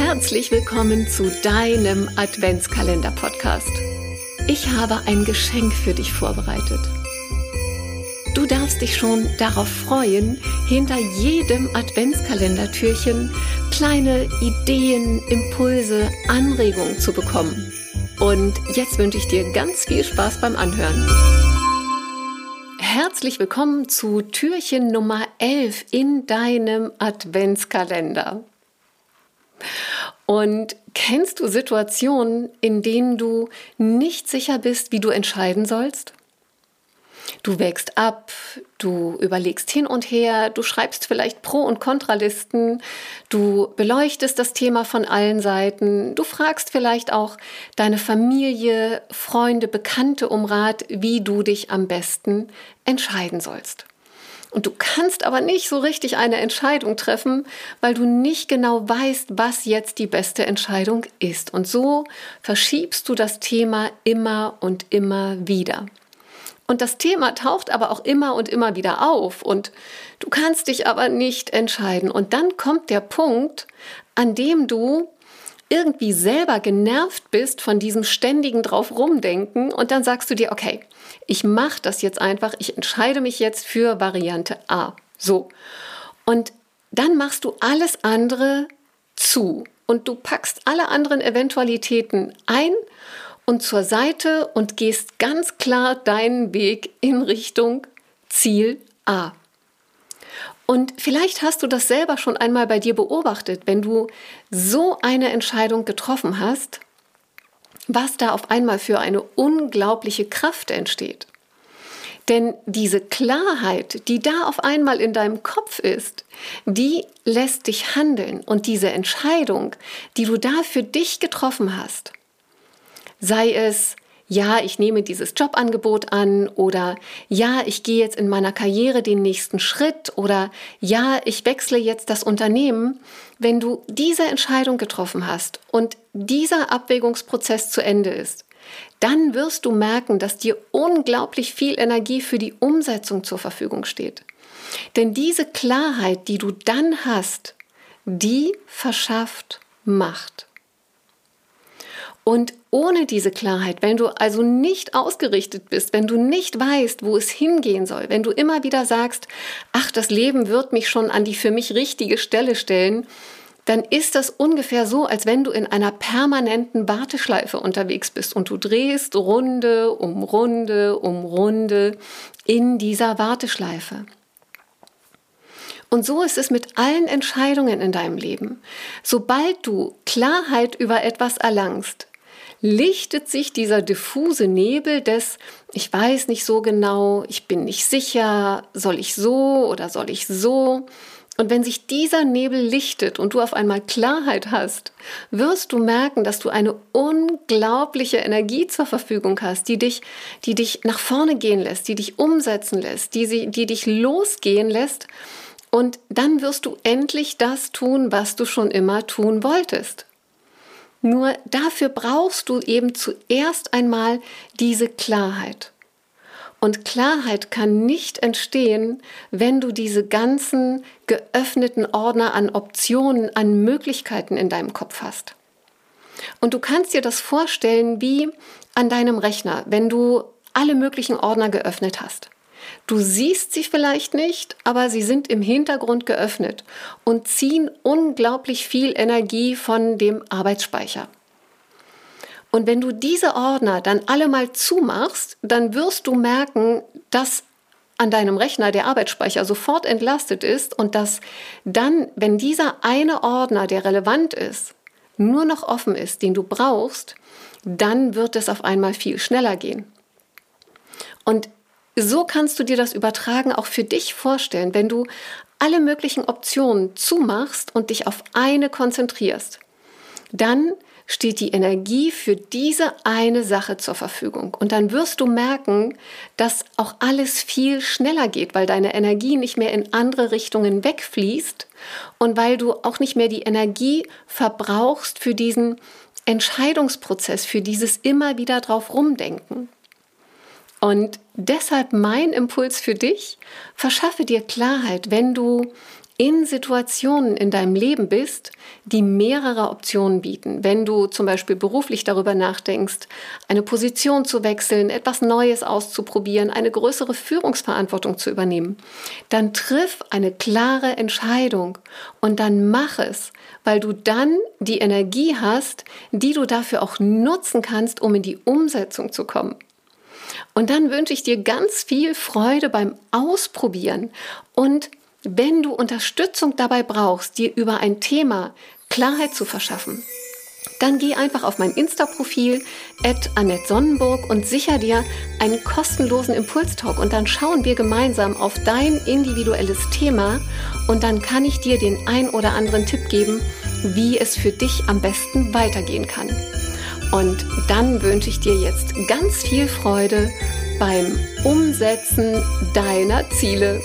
Herzlich willkommen zu deinem Adventskalender-Podcast. Ich habe ein Geschenk für dich vorbereitet. Du darfst dich schon darauf freuen, hinter jedem Adventskalendertürchen kleine Ideen, Impulse, Anregungen zu bekommen. Und jetzt wünsche ich dir ganz viel Spaß beim Anhören. Herzlich willkommen zu Türchen Nummer 11 in deinem Adventskalender. Und kennst du Situationen, in denen du nicht sicher bist, wie du entscheiden sollst? Du wägst ab, du überlegst hin und her, du schreibst vielleicht Pro- und Kontralisten, du beleuchtest das Thema von allen Seiten, du fragst vielleicht auch deine Familie, Freunde, Bekannte um Rat, wie du dich am besten entscheiden sollst. Und du kannst aber nicht so richtig eine Entscheidung treffen, weil du nicht genau weißt, was jetzt die beste Entscheidung ist. Und so verschiebst du das Thema immer und immer wieder. Und das Thema taucht aber auch immer und immer wieder auf und du kannst dich aber nicht entscheiden. Und dann kommt der Punkt, an dem du irgendwie selber genervt bist von diesem ständigen drauf rumdenken und dann sagst du dir, okay, ich mache das jetzt einfach, ich entscheide mich jetzt für Variante A. So. Und dann machst du alles andere zu und du packst alle anderen Eventualitäten ein und zur Seite und gehst ganz klar deinen Weg in Richtung Ziel A. Und vielleicht hast du das selber schon einmal bei dir beobachtet, wenn du so eine Entscheidung getroffen hast, was da auf einmal für eine unglaubliche Kraft entsteht. Denn diese Klarheit, die da auf einmal in deinem Kopf ist, die lässt dich handeln. Und diese Entscheidung, die du da für dich getroffen hast, sei es, ja, ich nehme dieses Jobangebot an oder ja, ich gehe jetzt in meiner Karriere den nächsten Schritt oder ja, ich wechsle jetzt das Unternehmen, wenn du diese Entscheidung getroffen hast und dieser Abwägungsprozess zu Ende ist, dann wirst du merken, dass dir unglaublich viel Energie für die Umsetzung zur Verfügung steht. Denn diese Klarheit, die du dann hast, die verschafft Macht. Und ohne diese Klarheit, wenn du also nicht ausgerichtet bist, wenn du nicht weißt, wo es hingehen soll, wenn du immer wieder sagst, ach, das Leben wird mich schon an die für mich richtige Stelle stellen, dann ist das ungefähr so, als wenn du in einer permanenten Warteschleife unterwegs bist und du drehst Runde um Runde um Runde in dieser Warteschleife. Und so ist es mit allen Entscheidungen in deinem Leben. Sobald du Klarheit über etwas erlangst, lichtet sich dieser diffuse Nebel des, ich weiß nicht so genau, ich bin nicht sicher, soll ich so oder soll ich so? Und wenn sich dieser Nebel lichtet und du auf einmal Klarheit hast, wirst du merken, dass du eine unglaubliche Energie zur Verfügung hast, die dich, die dich nach vorne gehen lässt, die dich umsetzen lässt, die, sie, die dich losgehen lässt. Und dann wirst du endlich das tun, was du schon immer tun wolltest. Nur dafür brauchst du eben zuerst einmal diese Klarheit. Und Klarheit kann nicht entstehen, wenn du diese ganzen geöffneten Ordner an Optionen, an Möglichkeiten in deinem Kopf hast. Und du kannst dir das vorstellen wie an deinem Rechner, wenn du alle möglichen Ordner geöffnet hast. Du siehst sie vielleicht nicht, aber sie sind im Hintergrund geöffnet und ziehen unglaublich viel Energie von dem Arbeitsspeicher. Und wenn du diese Ordner dann alle mal zumachst, dann wirst du merken, dass an deinem Rechner der Arbeitsspeicher sofort entlastet ist und dass dann, wenn dieser eine Ordner, der relevant ist, nur noch offen ist, den du brauchst, dann wird es auf einmal viel schneller gehen. Und so kannst du dir das Übertragen auch für dich vorstellen, wenn du alle möglichen Optionen zumachst und dich auf eine konzentrierst. Dann steht die Energie für diese eine Sache zur Verfügung. Und dann wirst du merken, dass auch alles viel schneller geht, weil deine Energie nicht mehr in andere Richtungen wegfließt und weil du auch nicht mehr die Energie verbrauchst für diesen Entscheidungsprozess, für dieses immer wieder drauf rumdenken. Und deshalb mein Impuls für dich, verschaffe dir Klarheit, wenn du in Situationen in deinem Leben bist, die mehrere Optionen bieten. Wenn du zum Beispiel beruflich darüber nachdenkst, eine Position zu wechseln, etwas Neues auszuprobieren, eine größere Führungsverantwortung zu übernehmen, dann triff eine klare Entscheidung und dann mach es, weil du dann die Energie hast, die du dafür auch nutzen kannst, um in die Umsetzung zu kommen. Und dann wünsche ich dir ganz viel Freude beim Ausprobieren. Und wenn du Unterstützung dabei brauchst, dir über ein Thema Klarheit zu verschaffen, dann geh einfach auf mein Insta-Profil Annette Sonnenburg und sicher dir einen kostenlosen Impulstalk. Und dann schauen wir gemeinsam auf dein individuelles Thema. Und dann kann ich dir den ein oder anderen Tipp geben, wie es für dich am besten weitergehen kann. Und dann wünsche ich dir jetzt ganz viel Freude beim Umsetzen deiner Ziele.